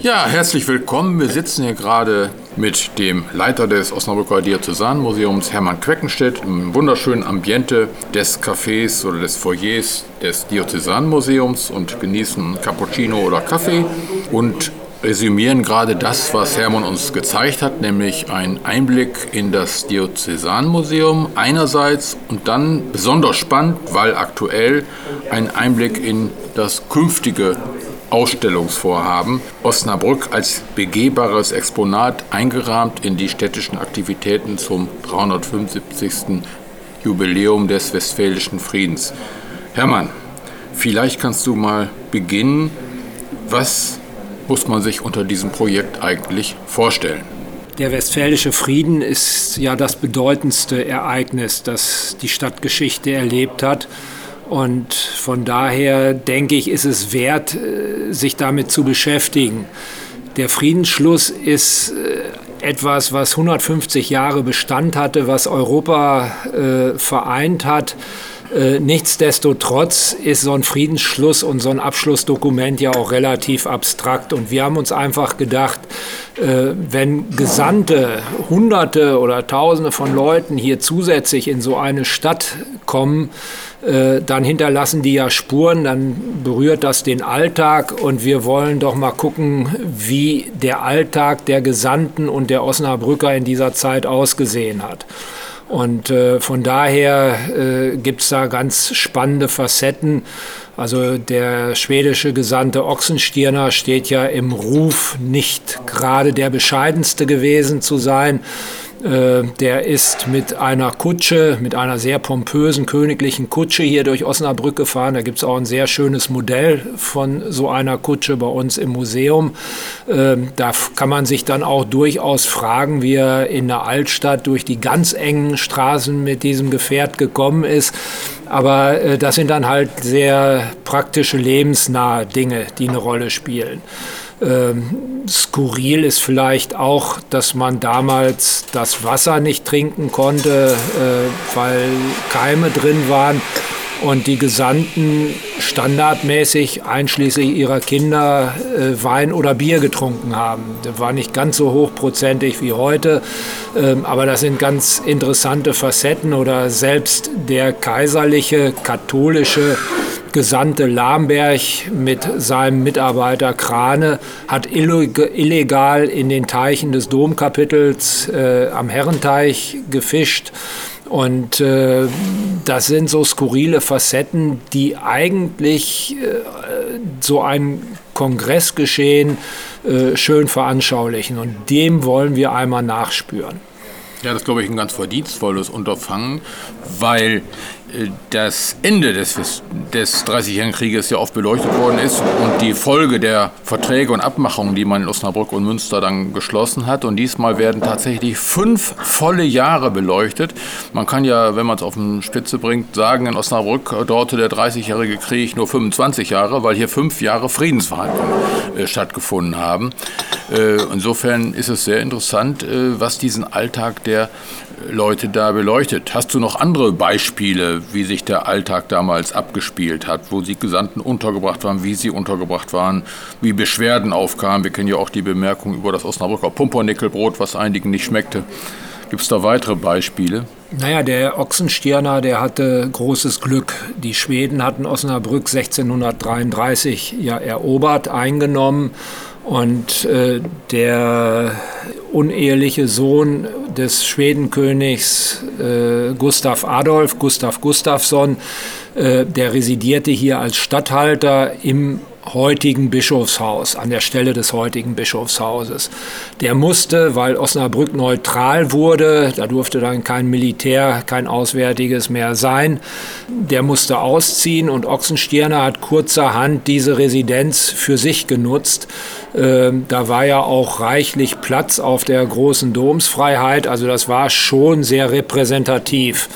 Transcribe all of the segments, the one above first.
Ja, herzlich willkommen. Wir sitzen hier gerade mit dem Leiter des Osnabrücker Diözesanmuseums, Hermann Queckenstedt, im wunderschönen Ambiente des Cafés oder des Foyers des Diözesanmuseums und genießen Cappuccino oder Kaffee und resümieren gerade das, was Hermann uns gezeigt hat, nämlich einen Einblick in das Diözesanmuseum einerseits und dann besonders spannend, weil aktuell ein Einblick in das künftige Ausstellungsvorhaben Osnabrück als begehbares Exponat eingerahmt in die städtischen Aktivitäten zum 375. Jubiläum des Westfälischen Friedens. Hermann, vielleicht kannst du mal beginnen. Was muss man sich unter diesem Projekt eigentlich vorstellen? Der Westfälische Frieden ist ja das bedeutendste Ereignis, das die Stadtgeschichte erlebt hat. Und von daher denke ich, ist es wert, äh, sich damit zu beschäftigen. Der Friedensschluss ist äh, etwas, was 150 Jahre Bestand hatte, was Europa äh, vereint hat. Äh, nichtsdestotrotz ist so ein Friedensschluss und so ein Abschlussdokument ja auch relativ abstrakt. Und wir haben uns einfach gedacht, äh, wenn Gesandte, Hunderte oder Tausende von Leuten hier zusätzlich in so eine Stadt kommen, dann hinterlassen die ja Spuren, dann berührt das den Alltag und wir wollen doch mal gucken, wie der Alltag der Gesandten und der Osnabrücker in dieser Zeit ausgesehen hat. Und äh, von daher äh, gibt es da ganz spannende Facetten. Also der schwedische Gesandte Ochsenstirner steht ja im Ruf, nicht gerade der bescheidenste gewesen zu sein. Äh, der ist mit einer Kutsche, mit einer sehr pompösen königlichen Kutsche hier durch Osnabrück gefahren. Da gibt es auch ein sehr schönes Modell von so einer Kutsche bei uns im Museum. Ähm, da kann man sich dann auch durchaus fragen, wie er in der Altstadt durch die ganz engen Straßen mit diesem Gefährt gekommen ist. Aber äh, das sind dann halt sehr praktische, lebensnahe Dinge, die eine Rolle spielen. Ähm, skurril ist vielleicht auch, dass man damals das Wasser nicht trinken konnte, äh, weil Keime drin waren und die Gesandten standardmäßig einschließlich ihrer Kinder äh, Wein oder Bier getrunken haben. Das war nicht ganz so hochprozentig wie heute, ähm, aber das sind ganz interessante Facetten oder selbst der kaiserliche katholische Gesandte Lamberg mit seinem Mitarbeiter Krane hat illegal in den Teichen des Domkapitels äh, am Herrenteich gefischt. Und äh, das sind so skurrile Facetten, die eigentlich äh, so ein Kongressgeschehen äh, schön veranschaulichen. Und dem wollen wir einmal nachspüren. Ja, das ist, glaube ich, ein ganz verdienstvolles Unterfangen, weil das Ende des, des 30-jährigen Krieges ja oft beleuchtet worden ist und die Folge der Verträge und Abmachungen, die man in Osnabrück und Münster dann geschlossen hat. Und diesmal werden tatsächlich fünf volle Jahre beleuchtet. Man kann ja, wenn man es auf den Spitze bringt, sagen, in Osnabrück dauerte der 30-jährige Krieg nur 25 Jahre, weil hier fünf Jahre Friedensverhandlungen äh, stattgefunden haben. Äh, insofern ist es sehr interessant, äh, was diesen Alltag der Leute da beleuchtet. Hast du noch andere Beispiele, wie sich der Alltag damals abgespielt hat, wo die Gesandten untergebracht waren, wie sie untergebracht waren, wie Beschwerden aufkamen? Wir kennen ja auch die Bemerkung über das Osnabrücker Pumpernickelbrot, was einigen nicht schmeckte. Gibt es da weitere Beispiele? Naja, der Ochsenstirner, der hatte großes Glück. Die Schweden hatten Osnabrück 1633 ja erobert, eingenommen und äh, der uneheliche Sohn des Schwedenkönigs äh, Gustav Adolf, Gustav Gustafsson, äh, der residierte hier als Statthalter im heutigen Bischofshaus, an der Stelle des heutigen Bischofshauses. Der musste, weil Osnabrück neutral wurde, da durfte dann kein Militär, kein Auswärtiges mehr sein, der musste ausziehen und Ochsenstirner hat kurzerhand diese Residenz für sich genutzt. Ähm, da war ja auch reichlich Platz auf der großen Domsfreiheit, also das war schon sehr repräsentativ.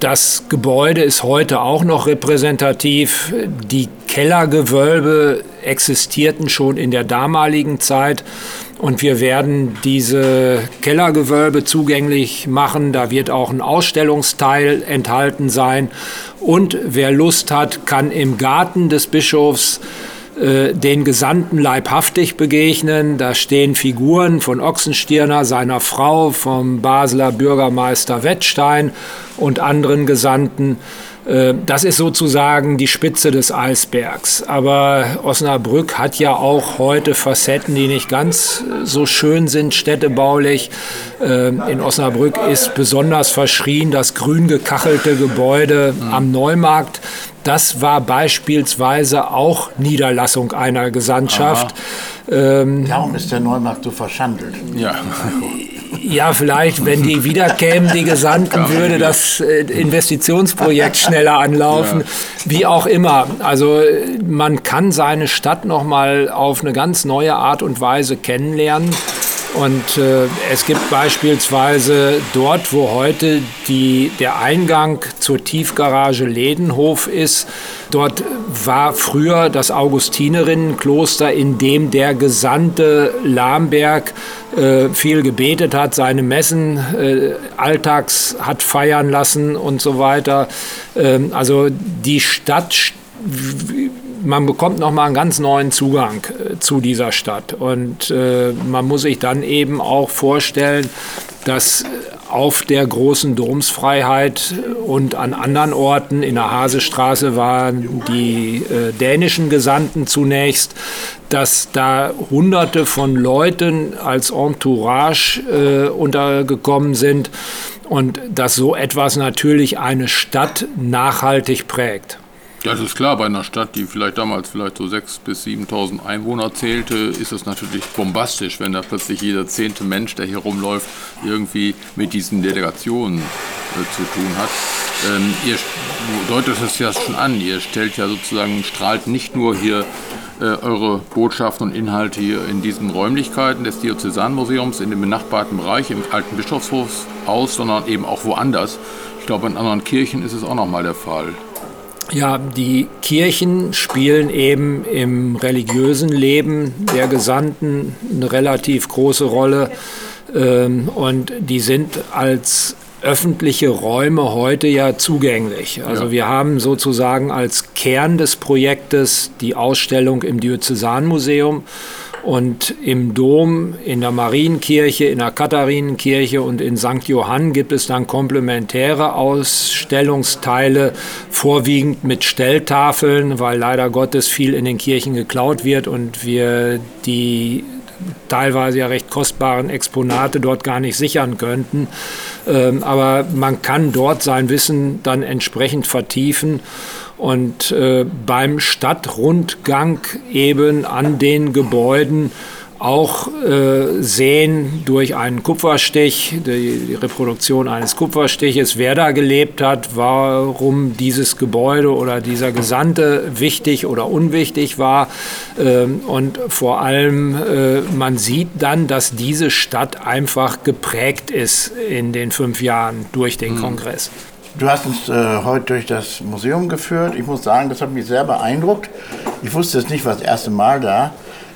Das Gebäude ist heute auch noch repräsentativ. Die Kellergewölbe existierten schon in der damaligen Zeit. Und wir werden diese Kellergewölbe zugänglich machen. Da wird auch ein Ausstellungsteil enthalten sein. Und wer Lust hat, kann im Garten des Bischofs äh, den Gesandten leibhaftig begegnen. Da stehen Figuren von Oxenstirner, seiner Frau, vom Basler Bürgermeister Wettstein und anderen Gesandten. Äh, das ist sozusagen die Spitze des Eisbergs. Aber Osnabrück hat ja auch heute Facetten, die nicht ganz so schön sind städtebaulich. Äh, in Osnabrück ist besonders verschrien das grün gekachelte Gebäude am Neumarkt. Das war beispielsweise auch Niederlassung einer Gesandtschaft. Ähm, Darum ist der Neumarkt so verschandelt. Ja. Ja, vielleicht, wenn die wiederkämen, die Gesandten, würde das äh, Investitionsprojekt schneller anlaufen. Ja. Wie auch immer. Also man kann seine Stadt noch mal auf eine ganz neue Art und Weise kennenlernen. Und äh, es gibt beispielsweise dort, wo heute die, der Eingang zur Tiefgarage Ledenhof ist, dort war früher das Augustinerinnenkloster, in dem der Gesandte Lamberg äh, viel gebetet hat, seine Messen äh, alltags hat feiern lassen und so weiter. Ähm, also die Stadt man bekommt nochmal einen ganz neuen Zugang äh, zu dieser Stadt. Und äh, man muss sich dann eben auch vorstellen, dass auf der großen Domsfreiheit und an anderen Orten, in der Hasestraße waren die äh, dänischen Gesandten zunächst, dass da hunderte von Leuten als Entourage äh, untergekommen sind und dass so etwas natürlich eine Stadt nachhaltig prägt. Ja, das ist klar, bei einer Stadt, die vielleicht damals vielleicht so 6.000 bis 7.000 Einwohner zählte, ist es natürlich bombastisch, wenn da plötzlich jeder zehnte Mensch, der hier rumläuft, irgendwie mit diesen Delegationen äh, zu tun hat. Ähm, ihr deutet es ja schon an, ihr stellt ja sozusagen, strahlt nicht nur hier äh, eure Botschaften und Inhalte hier in diesen Räumlichkeiten des Diözesanmuseums in dem benachbarten Bereich im alten Bischofshof aus, sondern eben auch woanders. Ich glaube, in anderen Kirchen ist es auch nochmal der Fall. Ja, die Kirchen spielen eben im religiösen Leben der Gesandten eine relativ große Rolle ähm, und die sind als öffentliche Räume heute ja zugänglich. Also ja. wir haben sozusagen als Kern des Projektes die Ausstellung im Diözesanmuseum und im Dom, in der Marienkirche, in der Katharinenkirche und in St. Johann gibt es dann komplementäre Ausstellungsteile, vorwiegend mit Stelltafeln, weil leider Gottes viel in den Kirchen geklaut wird und wir die teilweise ja recht kostbaren Exponate dort gar nicht sichern könnten. Ähm, aber man kann dort sein Wissen dann entsprechend vertiefen und äh, beim Stadtrundgang eben an den Gebäuden auch äh, sehen durch einen Kupferstich, die, die, Reproduktion eines Kupferstiches, wer da gelebt hat, warum dieses Gebäude oder dieser Gesandte wichtig oder unwichtig war. Ähm, und vor allem, äh, man sieht dann, dass diese Stadt einfach geprägt ist in den fünf Jahren durch den mhm. Kongress. Du hast uns äh, heute durch das Museum geführt. Ich muss sagen, das hat mich sehr beeindruckt. Ich wusste es nicht, war das erste Mal da.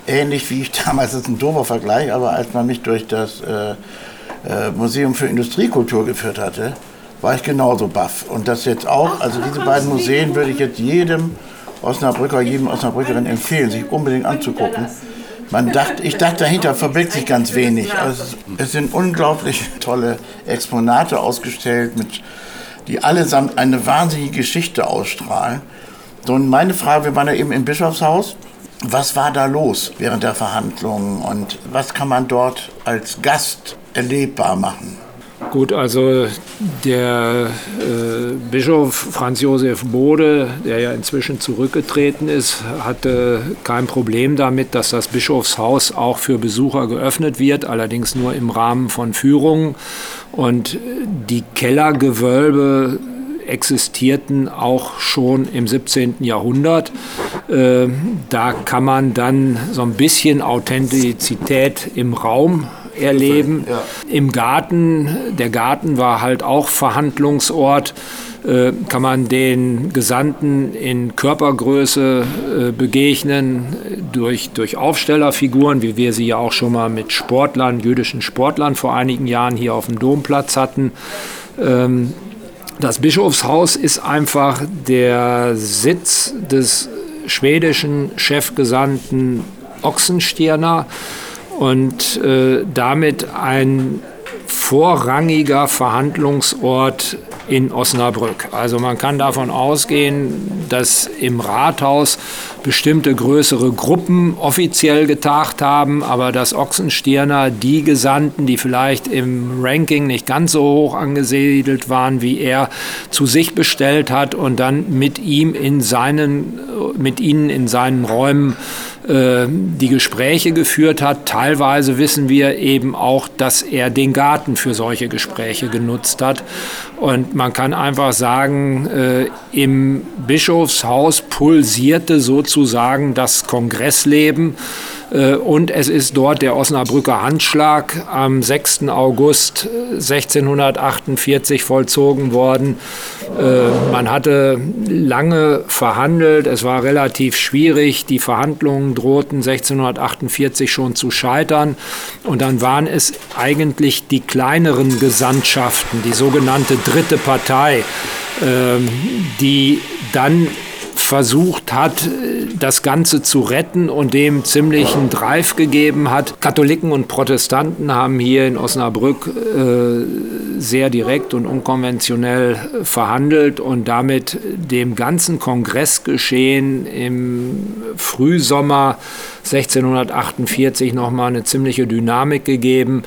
Ähnlich wie ich damals, das ist ein doofer Vergleich, aber als man mich durch das äh, äh, Museum für Industriekultur geführt hatte, war ich genauso baff. Und das jetzt auch, also diese beiden Museen würde ich jetzt jedem Osnabrücker, jedem Osnabrückerin empfehlen, sich unbedingt anzugucken. Man dachte, ich dachte, dahinter verbirgt sich ganz wenig. Also es sind unglaublich tolle Exponate ausgestellt mit die allesamt eine wahnsinnige Geschichte ausstrahlen. Und meine Frage, wir waren ja eben im Bischofshaus. Was war da los während der Verhandlungen und was kann man dort als Gast erlebbar machen? Gut, also der äh, Bischof Franz Josef Bode, der ja inzwischen zurückgetreten ist, hatte kein Problem damit, dass das Bischofshaus auch für Besucher geöffnet wird, allerdings nur im Rahmen von Führungen. Und die Kellergewölbe existierten auch schon im 17. Jahrhundert. Äh, da kann man dann so ein bisschen Authentizität im Raum erleben. Ja. Im Garten, der Garten war halt auch Verhandlungsort, äh, kann man den Gesandten in Körpergröße äh, begegnen durch, durch Aufstellerfiguren, wie wir sie ja auch schon mal mit Sportlern, jüdischen Sportlern vor einigen Jahren hier auf dem Domplatz hatten. Ähm, das Bischofshaus ist einfach der Sitz des schwedischen Chefgesandten Oxenstirner und äh, damit ein vorrangiger Verhandlungsort in Osnabrück. Also man kann davon ausgehen, dass im Rathaus bestimmte größere Gruppen offiziell getagt haben, aber dass Ochsenstirner die Gesandten, die vielleicht im Ranking nicht ganz so hoch angesiedelt waren wie er, zu sich bestellt hat und dann mit ihm in seinen, mit ihnen in seinen Räumen äh, die Gespräche geführt hat. Teilweise wissen wir eben auch, dass er den Garten für solche Gespräche genutzt hat. Und man kann einfach sagen, äh, im Bischofshaus pulsierte sozusagen das Kongressleben. Äh, und es ist dort der Osnabrücker Handschlag am 6. August 1648 äh, vollzogen worden. Äh, man hatte lange verhandelt, es war relativ schwierig, die Verhandlungen drohten 1648 schon zu scheitern und dann waren es eigentlich die kleineren Gesandtschaften, die sogenannte dritte Partei, ähm, die dann versucht hat, das Ganze zu retten und dem ziemlichen Drive gegeben hat. Katholiken und Protestanten haben hier in Osnabrück äh, sehr direkt und unkonventionell verhandelt und damit dem ganzen Kongressgeschehen im Frühsommer 1648 nochmal eine ziemliche Dynamik gegeben.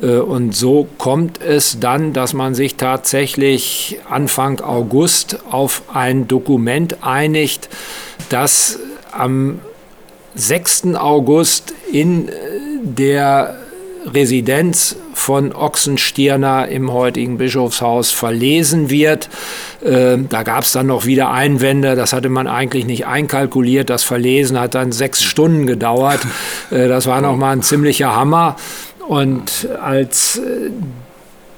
Äh, und so kommt es dann, dass man sich tatsächlich Anfang August auf ein Dokument einigt, das am 6. August in äh, der Residenz von Ochsenstirner im heutigen Bischofshaus verlesen wird. Äh, da gab es dann noch wieder Einwände, das hatte man eigentlich nicht einkalkuliert. Das Verlesen hat dann sechs Stunden gedauert. Äh, das war nochmal ein ziemlicher Hammer. Und als äh,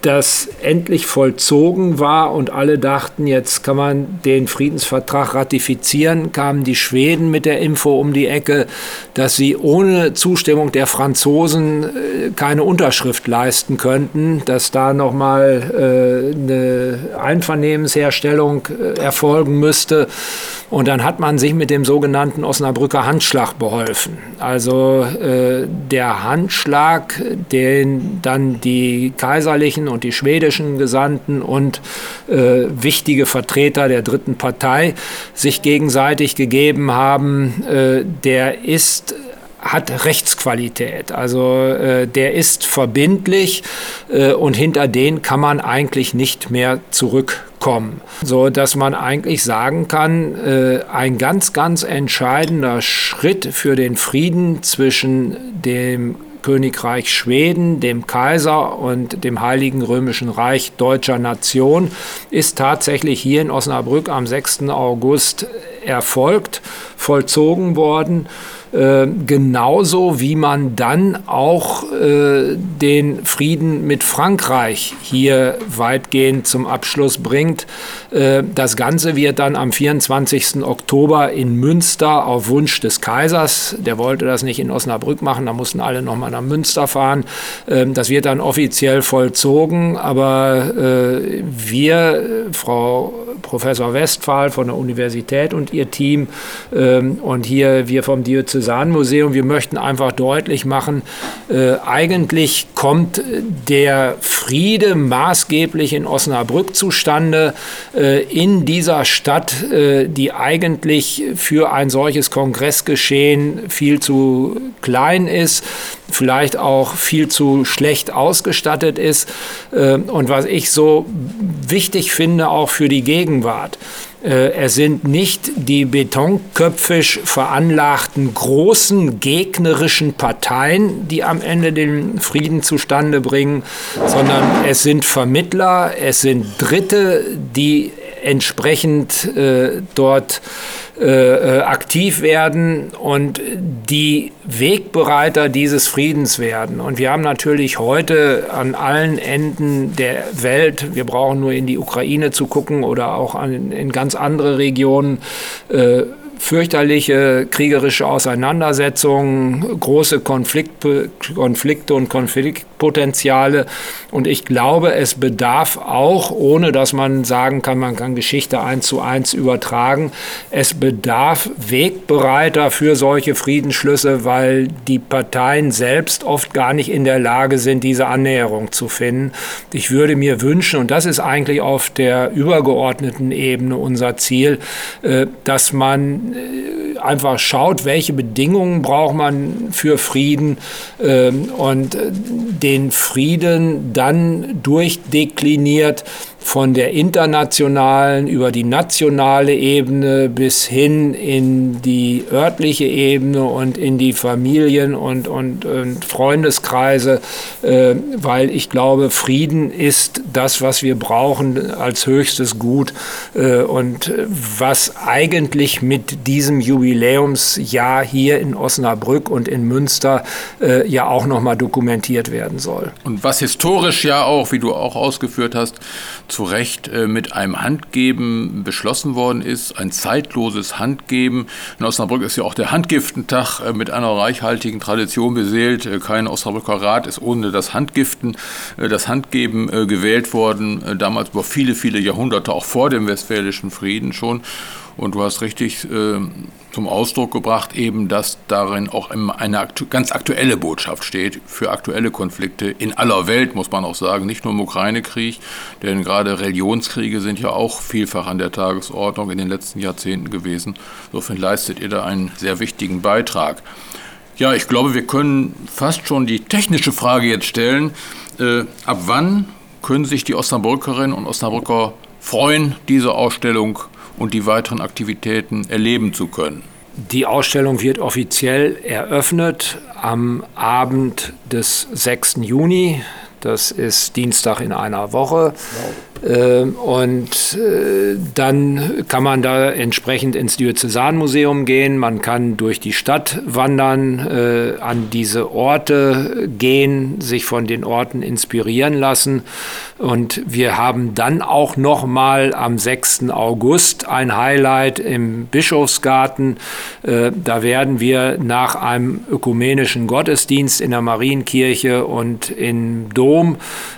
das endlich vollzogen war und alle dachten, jetzt kann man den Friedensvertrag ratifizieren, kamen die Schweden mit der Info um die Ecke, dass sie ohne Zustimmung der Franzosen äh, keine Unterschrift leisten könnten, dass da nochmal äh, eine Einvernehmensherstellung äh, erfolgen müsste. Und dann hat man sich mit dem sogenannten Osnabrücker Handschlag beholfen. Also äh, der Handschlag, den dann die kaiserlichen und die schwedischen Gesandten und äh, wichtige Vertreter der dritten Partei sich gegenseitig gegeben haben, äh, der ist hat Rechtsqualität. Also äh, der ist verbindlich äh, und hinter den kann man eigentlich nicht mehr zurückkommen. So dass man eigentlich sagen kann, äh, ein ganz, ganz entscheidender Schritt für den Frieden zwischen dem Königreich Schweden, dem Kaiser und dem Heiligen Römischen Reich deutscher Nation ist tatsächlich hier in Osnabrück am 6. August erfolgt, vollzogen worden. Äh, genauso wie man dann auch äh, den Frieden mit Frankreich hier weitgehend zum Abschluss bringt. Äh, das Ganze wird dann am 24. Oktober in Münster auf Wunsch des Kaisers, der wollte das nicht in Osnabrück machen, da mussten alle nochmal nach Münster fahren. Ähm, das wird dann offiziell vollzogen, aber äh, wir, Frau Professor Westphal von der Universität und ihr Team ähm, und hier wir vom Diözesanmuseum, wir möchten einfach deutlich machen, äh, eigentlich kommt der Friede maßgeblich in Osnabrück zustande, äh, in dieser Stadt, äh, die eigentlich für ein solches Kongressgeschehen viel zu klein ist, vielleicht auch viel zu schlecht ausgestattet ist. Äh, und was ich so wichtig finde, auch für die Gegenwart, es sind nicht die betonköpfisch veranlagten großen gegnerischen Parteien, die am Ende den Frieden zustande bringen, sondern es sind Vermittler, es sind Dritte, die entsprechend äh, dort äh, äh, aktiv werden und die Wegbereiter dieses Friedens werden. Und wir haben natürlich heute an allen Enden der Welt, wir brauchen nur in die Ukraine zu gucken oder auch an, in ganz andere Regionen, äh, fürchterliche kriegerische Auseinandersetzungen, große Konflikte, Konflikte und Konflikt Exportpotenziale. Und ich glaube, es bedarf auch, ohne dass man sagen kann, man kann Geschichte eins zu eins übertragen, es bedarf Wegbereiter für solche Friedensschlüsse, weil die Parteien selbst oft gar nicht in der Lage sind, diese Annäherung zu finden. Ich würde mir wünschen, und das ist eigentlich auf der übergeordneten Ebene unser Ziel, äh, dass man äh, einfach schaut, welche Bedingungen braucht man für Frieden ähm, und äh, den Frieden dann durchdekliniert von der internationalen über die nationale Ebene bis hin in die örtliche Ebene und in die Familien und, und, und Freundeskreise, äh, weil ich glaube, Frieden ist das, was wir brauchen als höchstes Gut äh, und was eigentlich mit diesem Jubiläumsjahr hier in Osnabrück und in Münster äh, ja auch nochmal dokumentiert werden soll. Und was historisch ja auch, wie du auch ausgeführt hast, zu Recht äh, mit einem Handgeben beschlossen worden ist, ein zeitloses Handgeben. In Osnabrück ist ja auch der Handgiftentag äh, mit einer reichhaltigen Tradition beseelt. Äh, kein Osnabrücker Rat ist ohne das Handgiften, das Handgeben gewählt worden, damals über viele, viele Jahrhunderte, auch vor dem Westfälischen Frieden schon. Und du hast richtig äh, zum Ausdruck gebracht, eben, dass darin auch eine aktu ganz aktuelle Botschaft steht für aktuelle Konflikte in aller Welt, muss man auch sagen, nicht nur im Ukraine-Krieg, denn gerade Religionskriege sind ja auch vielfach an der Tagesordnung in den letzten Jahrzehnten gewesen. Insofern leistet ihr da einen sehr wichtigen Beitrag. Ja, ich glaube, wir können fast schon die technische Frage jetzt stellen. Äh, ab wann können sich die Osnabrückerinnen und Osnabrücker freuen, diese Ausstellung und die weiteren Aktivitäten erleben zu können. Die Ausstellung wird offiziell eröffnet am Abend des 6. Juni. Das ist Dienstag in einer Woche. Wow. Ähm, und äh, dann kann man da entsprechend ins Diözesanmuseum gehen, man kann durch die Stadt wandern, äh, an diese Orte gehen, sich von den Orten inspirieren lassen. Und wir haben dann auch noch mal am 6. August ein Highlight im Bischofsgarten. Äh, da werden wir nach einem ökumenischen Gottesdienst in der Marienkirche und im Dom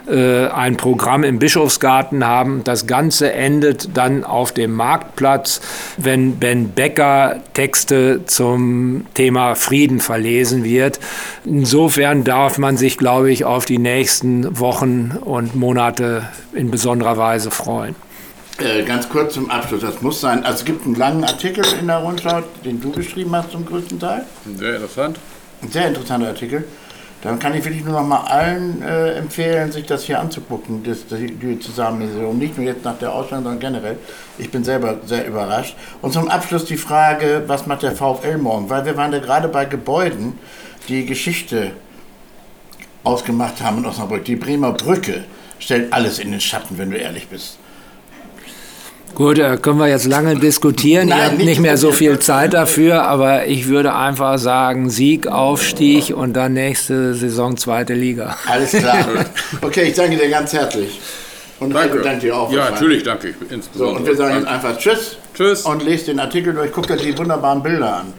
ein Programm im Bischofsgarten Garten haben. Das Ganze endet dann auf dem Marktplatz, wenn Ben Becker Texte zum Thema Frieden verlesen wird. Insofern darf man sich, glaube ich, auf die nächsten Wochen und Monate in besonderer Weise freuen. Äh, ganz kurz zum Abschluss, das muss sein. Also es gibt einen langen Artikel in der Rundschau, den du geschrieben hast zum größten Teil. Sehr interessant. Ein sehr interessanter Artikel. Dann kann ich wirklich nur noch mal allen äh, empfehlen, sich das hier anzugucken, das, das Diözesanmuseum. Nicht nur jetzt nach der Ausstellung, sondern generell. Ich bin selber sehr überrascht. Und zum Abschluss die Frage, was macht der VfL morgen? Weil wir waren ja gerade bei Gebäuden, die Geschichte ausgemacht haben in Osnabrück. Die Bremer Brücke stellt alles in den Schatten, wenn du ehrlich bist. Gut, da können wir jetzt lange diskutieren. Nein, Ihr habt nicht mehr so viel Zeit dafür, aber ich würde einfach sagen, Sieg, Aufstieg und dann nächste Saison zweite Liga. Alles klar. Okay, ich danke dir ganz herzlich. Und danke. danke dir auch. Ja, natürlich danke ich. So, und wir sagen jetzt einfach Tschüss. Tschüss. Und lest den Artikel durch, guckt euch die wunderbaren Bilder an.